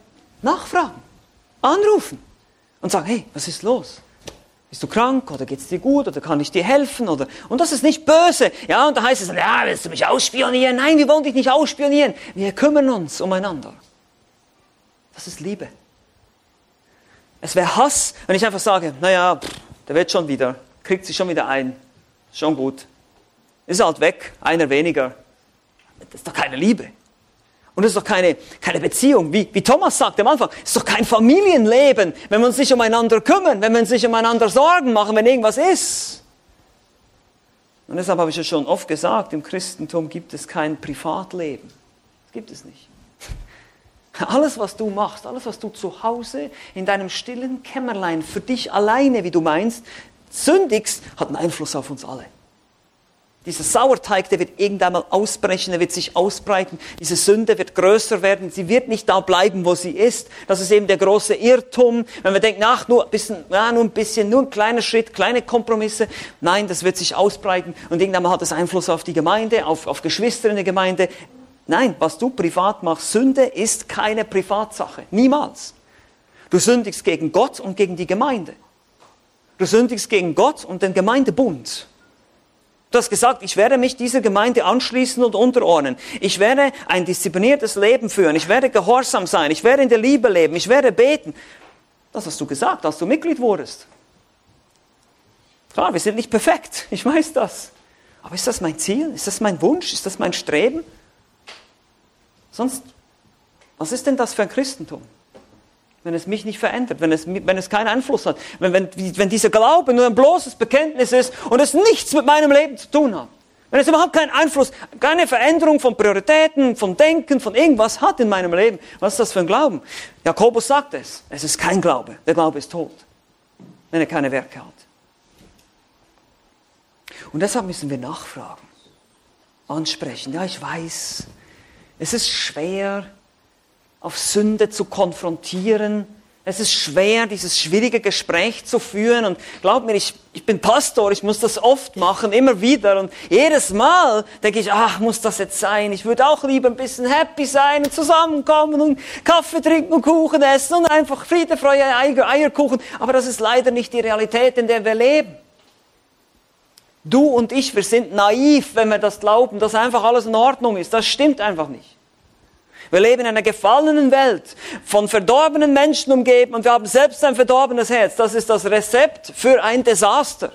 nachfragen, anrufen und sagen, hey, was ist los? Bist du krank oder geht es dir gut oder kann ich dir helfen? Oder, und das ist nicht böse. Ja, und da heißt es, ja, willst du mich ausspionieren? Nein, wir wollen dich nicht ausspionieren. Wir kümmern uns umeinander. Das ist Liebe. Es wäre Hass, wenn ich einfach sage, naja, der wird schon wieder, kriegt sich schon wieder ein. Schon gut. Ist halt weg, einer weniger. Das ist doch keine Liebe. Und es ist doch keine, keine Beziehung, wie, wie Thomas sagt am Anfang, es ist doch kein Familienleben, wenn wir uns nicht umeinander kümmern, wenn wir uns nicht umeinander Sorgen machen, wenn irgendwas ist. Und deshalb habe ich ja schon oft gesagt, im Christentum gibt es kein Privatleben. Das gibt es nicht. Alles, was du machst, alles, was du zu Hause in deinem stillen Kämmerlein für dich alleine, wie du meinst, sündigst, hat einen Einfluss auf uns alle. Dieser Sauerteig, der wird irgendwann mal ausbrechen, der wird sich ausbreiten. Diese Sünde wird größer werden. Sie wird nicht da bleiben, wo sie ist. Das ist eben der große Irrtum. Wenn wir denken, ach, nur ein bisschen, ja, nur ein bisschen, nur ein kleiner Schritt, kleine Kompromisse. Nein, das wird sich ausbreiten. Und irgendwann mal hat es Einfluss auf die Gemeinde, auf, auf Geschwister in der Gemeinde. Nein, was du privat machst, Sünde ist keine Privatsache. Niemals. Du sündigst gegen Gott und gegen die Gemeinde. Du sündigst gegen Gott und den Gemeindebund. Du hast gesagt, ich werde mich dieser Gemeinde anschließen und unterordnen. Ich werde ein diszipliniertes Leben führen. Ich werde gehorsam sein. Ich werde in der Liebe leben. Ich werde beten. Das hast du gesagt, als du Mitglied wurdest. Klar, wir sind nicht perfekt. Ich weiß das. Aber ist das mein Ziel? Ist das mein Wunsch? Ist das mein Streben? Sonst, was ist denn das für ein Christentum? Wenn es mich nicht verändert, wenn es, wenn es keinen Einfluss hat, wenn, wenn, wenn dieser Glaube nur ein bloßes Bekenntnis ist und es nichts mit meinem Leben zu tun hat. Wenn es überhaupt keinen Einfluss, keine Veränderung von Prioritäten, von Denken, von irgendwas hat in meinem Leben, was ist das für ein Glauben? Jakobus sagt es, es ist kein Glaube. Der Glaube ist tot, wenn er keine Werke hat. Und deshalb müssen wir nachfragen, ansprechen. Ja, ich weiß, es ist schwer, auf Sünde zu konfrontieren. Es ist schwer, dieses schwierige Gespräch zu führen. Und glaub mir, ich, ich bin Pastor, ich muss das oft machen, immer wieder. Und jedes Mal denke ich, ach, muss das jetzt sein? Ich würde auch lieber ein bisschen happy sein und zusammenkommen und Kaffee trinken und Kuchen essen und einfach Friede, Freude, Eierkuchen. Aber das ist leider nicht die Realität, in der wir leben. Du und ich, wir sind naiv, wenn wir das glauben, dass einfach alles in Ordnung ist. Das stimmt einfach nicht. Wir leben in einer gefallenen Welt, von verdorbenen Menschen umgeben und wir haben selbst ein verdorbenes Herz. Das ist das Rezept für ein Desaster.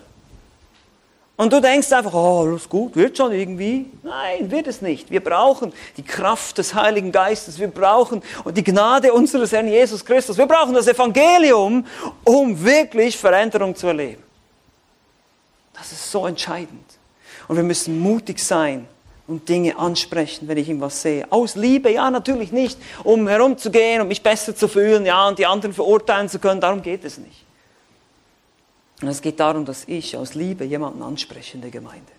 Und du denkst einfach, oh, alles gut, wird schon irgendwie. Nein, wird es nicht. Wir brauchen die Kraft des Heiligen Geistes. Wir brauchen die Gnade unseres Herrn Jesus Christus. Wir brauchen das Evangelium, um wirklich Veränderung zu erleben. Das ist so entscheidend. Und wir müssen mutig sein und Dinge ansprechen, wenn ich irgendwas sehe. Aus Liebe, ja, natürlich nicht, um herumzugehen und mich besser zu fühlen, ja, und die anderen verurteilen zu können. Darum geht es nicht. Und es geht darum, dass ich aus Liebe jemanden anspreche in der Gemeinde.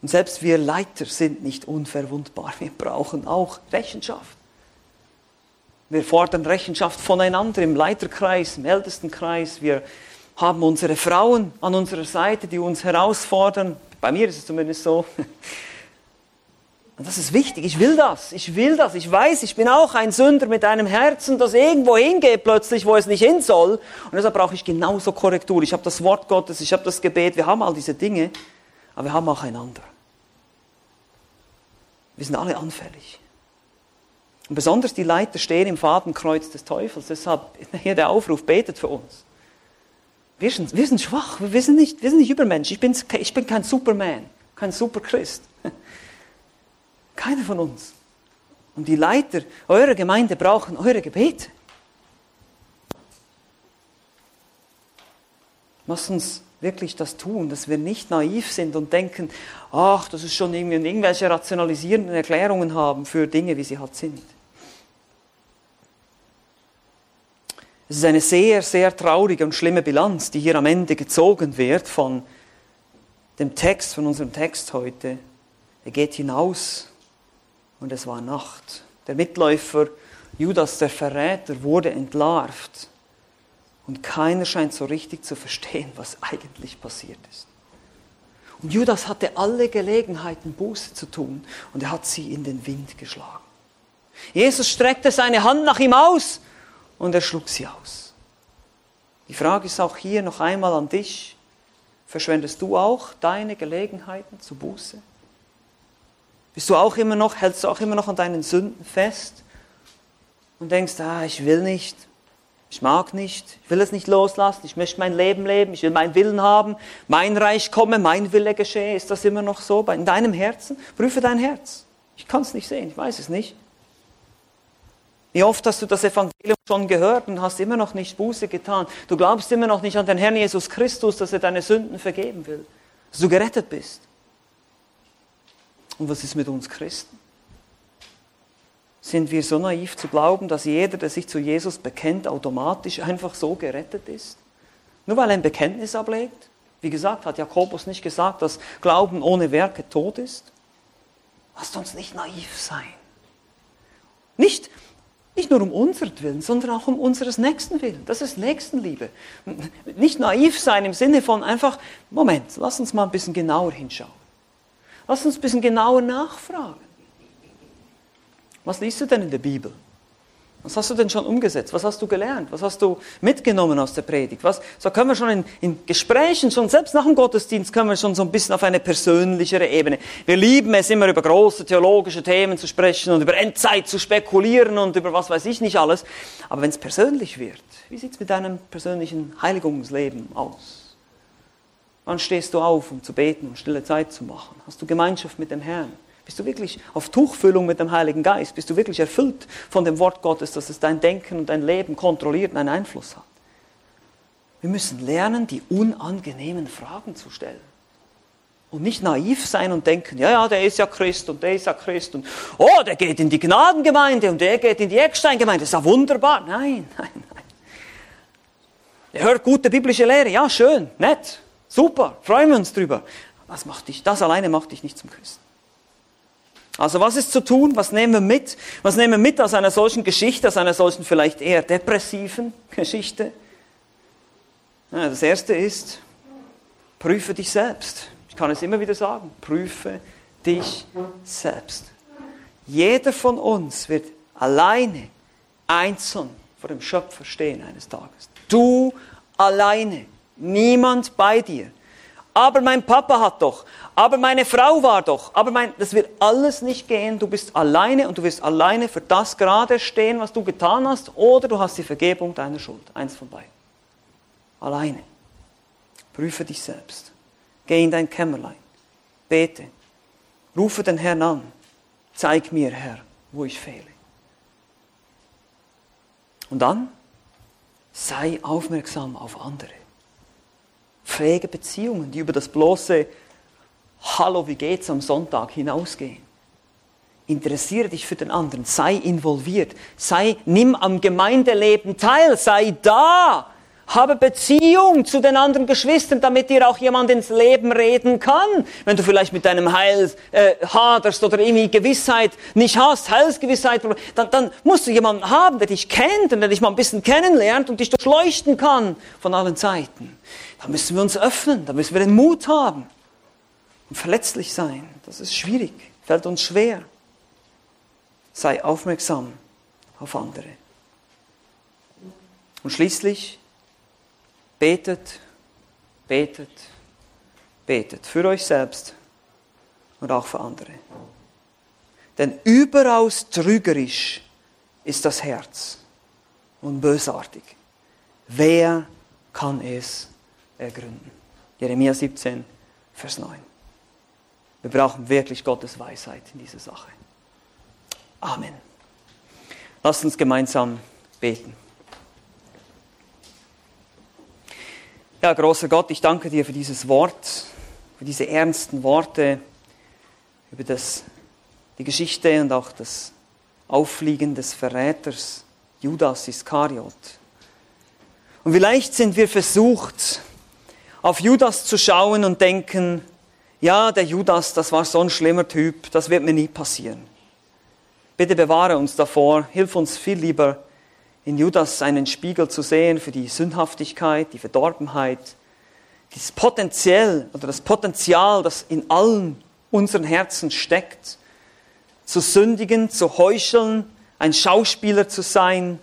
Und selbst wir Leiter sind nicht unverwundbar. Wir brauchen auch Rechenschaft. Wir fordern Rechenschaft voneinander im Leiterkreis, im Ältestenkreis. Wir haben unsere Frauen an unserer Seite, die uns herausfordern. Bei mir ist es zumindest so. Und das ist wichtig. Ich will das. Ich will das. Ich weiß, ich bin auch ein Sünder mit einem Herzen, das irgendwo hingeht plötzlich, wo es nicht hin soll. Und deshalb brauche ich genauso Korrektur. Ich habe das Wort Gottes, ich habe das Gebet. Wir haben all diese Dinge, aber wir haben auch einander. Wir sind alle anfällig. Und besonders die Leiter stehen im Fadenkreuz des Teufels. Deshalb hier der Aufruf, betet für uns. Wir sind, wir sind schwach, wir sind nicht, wir sind nicht Übermensch. Ich bin, ich bin kein Superman, kein Superchrist. Keiner von uns. Und die Leiter eurer Gemeinde brauchen eure Gebete. Lass uns wirklich das tun, dass wir nicht naiv sind und denken, ach, das ist schon irgendwie irgendwelche rationalisierenden Erklärungen haben für Dinge, wie sie halt sind. Es ist eine sehr, sehr traurige und schlimme Bilanz, die hier am Ende gezogen wird von dem Text, von unserem Text heute. Er geht hinaus und es war Nacht. Der Mitläufer Judas, der Verräter, wurde entlarvt und keiner scheint so richtig zu verstehen, was eigentlich passiert ist. Und Judas hatte alle Gelegenheiten, Buße zu tun und er hat sie in den Wind geschlagen. Jesus streckte seine Hand nach ihm aus und er schlug sie aus. Die Frage ist auch hier noch einmal an dich. Verschwendest du auch deine Gelegenheiten zu Buße? Bist du auch immer noch, hältst du auch immer noch an deinen Sünden fest und denkst, ah, ich will nicht, ich mag nicht, ich will es nicht loslassen, ich möchte mein Leben leben, ich will meinen Willen haben, mein Reich komme, mein Wille geschehe. Ist das immer noch so in deinem Herzen? Prüfe dein Herz. Ich kann es nicht sehen, ich weiß es nicht. Wie oft hast du das Evangelium schon gehört und hast immer noch nicht Buße getan? Du glaubst immer noch nicht an den Herrn Jesus Christus, dass er deine Sünden vergeben will, dass du gerettet bist. Und was ist mit uns Christen? Sind wir so naiv zu glauben, dass jeder, der sich zu Jesus bekennt, automatisch einfach so gerettet ist? Nur weil er ein Bekenntnis ablegt? Wie gesagt, hat Jakobus nicht gesagt, dass Glauben ohne Werke tot ist? Lasst uns nicht naiv sein. Nicht, nicht nur um unseren Willen, sondern auch um unseres Nächsten Willen. Das ist Nächstenliebe. Nicht naiv sein im Sinne von einfach, Moment, lass uns mal ein bisschen genauer hinschauen. Lass uns ein bisschen genauer nachfragen. Was liest du denn in der Bibel? Was hast du denn schon umgesetzt? Was hast du gelernt? Was hast du mitgenommen aus der Predigt? Was, so können wir schon in, in, Gesprächen, schon selbst nach dem Gottesdienst, können wir schon so ein bisschen auf eine persönlichere Ebene. Wir lieben es immer über große theologische Themen zu sprechen und über Endzeit zu spekulieren und über was weiß ich nicht alles. Aber wenn es persönlich wird, wie sieht es mit deinem persönlichen Heiligungsleben aus? Wann stehst du auf, um zu beten und stille Zeit zu machen? Hast du Gemeinschaft mit dem Herrn? Bist du wirklich auf Tuchfüllung mit dem Heiligen Geist? Bist du wirklich erfüllt von dem Wort Gottes, dass es dein Denken und dein Leben kontrolliert und einen Einfluss hat? Wir müssen lernen, die unangenehmen Fragen zu stellen. Und nicht naiv sein und denken, ja, ja, der ist ja Christ und der ist ja Christ und oh, der geht in die Gnadengemeinde und der geht in die Ecksteingemeinde. Ist ja wunderbar. Nein, nein, nein. Er hört gute biblische Lehre. Ja, schön, nett, super, freuen wir uns drüber. Das, macht dich, das alleine macht dich nicht zum Christen. Also was ist zu tun? Was nehmen wir mit? Was nehmen wir mit aus einer solchen Geschichte, aus einer solchen vielleicht eher depressiven Geschichte? Ja, das erste ist, prüfe dich selbst. Ich kann es immer wieder sagen, prüfe dich selbst. Jeder von uns wird alleine, einzeln vor dem Schöpfer stehen eines Tages. Du alleine, niemand bei dir aber mein Papa hat doch, aber meine Frau war doch, aber mein, das wird alles nicht gehen. Du bist alleine und du wirst alleine für das gerade stehen, was du getan hast, oder du hast die Vergebung deiner Schuld. Eins von beiden. Alleine. Prüfe dich selbst. Geh in dein Kämmerlein. Bete. Rufe den Herrn an. Zeig mir, Herr, wo ich fehle. Und dann sei aufmerksam auf andere. Pflege Beziehungen, die über das bloße Hallo, wie geht's am Sonntag hinausgehen. Interessiere dich für den anderen, sei involviert, sei, nimm am Gemeindeleben teil, sei da, habe Beziehung zu den anderen Geschwistern, damit dir auch jemand ins Leben reden kann. Wenn du vielleicht mit deinem Heil äh, haderst oder irgendwie Gewissheit nicht hast, Heilsgewissheit, dann, dann musst du jemanden haben, der dich kennt und der dich mal ein bisschen kennenlernt und dich durchleuchten kann von allen Seiten. Da müssen wir uns öffnen, da müssen wir den Mut haben und verletzlich sein. Das ist schwierig, fällt uns schwer. Sei aufmerksam auf andere. Und schließlich betet, betet, betet für euch selbst und auch für andere. Denn überaus trügerisch ist das Herz und bösartig. Wer kann es ergründen. Jeremia 17, Vers 9. Wir brauchen wirklich Gottes Weisheit in dieser Sache. Amen. Lasst uns gemeinsam beten. Ja, großer Gott, ich danke dir für dieses Wort, für diese ernsten Worte über das, die Geschichte und auch das Auffliegen des Verräters Judas Iskariot. Und vielleicht sind wir versucht, auf Judas zu schauen und denken, ja, der Judas, das war so ein schlimmer Typ, das wird mir nie passieren. Bitte bewahre uns davor, hilf uns viel lieber, in Judas einen Spiegel zu sehen für die Sündhaftigkeit, die Verdorbenheit, das Potenzial oder das Potenzial, das in allen unseren Herzen steckt, zu sündigen, zu heucheln, ein Schauspieler zu sein,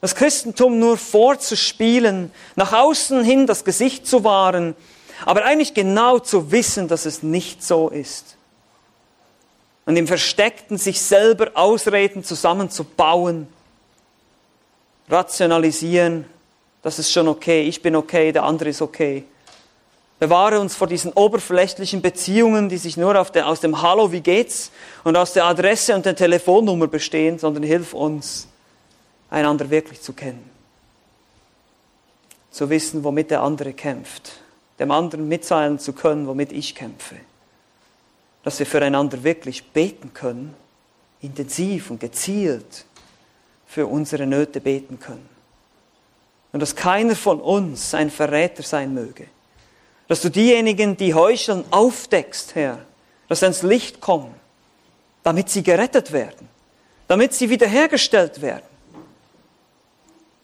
das Christentum nur vorzuspielen, nach außen hin das Gesicht zu wahren, aber eigentlich genau zu wissen, dass es nicht so ist. Und im Versteckten sich selber Ausreden zusammenzubauen, rationalisieren, das ist schon okay, ich bin okay, der andere ist okay. Bewahre uns vor diesen oberflächlichen Beziehungen, die sich nur der, aus dem Hallo, wie geht's und aus der Adresse und der Telefonnummer bestehen, sondern hilf uns, einander wirklich zu kennen. Zu wissen, womit der andere kämpft. Dem anderen mitteilen zu können, womit ich kämpfe. Dass wir füreinander wirklich beten können, intensiv und gezielt für unsere Nöte beten können. Und dass keiner von uns ein Verräter sein möge. Dass du diejenigen, die heucheln, aufdeckst, Herr. Dass sie ins Licht kommen, damit sie gerettet werden. Damit sie wiederhergestellt werden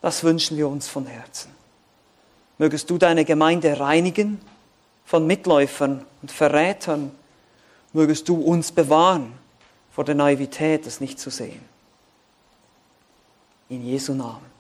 das wünschen wir uns von Herzen. Mögest du deine Gemeinde reinigen von Mitläufern und Verrätern. Mögest du uns bewahren vor der Naivität, es nicht zu sehen. In Jesu Namen. Amen.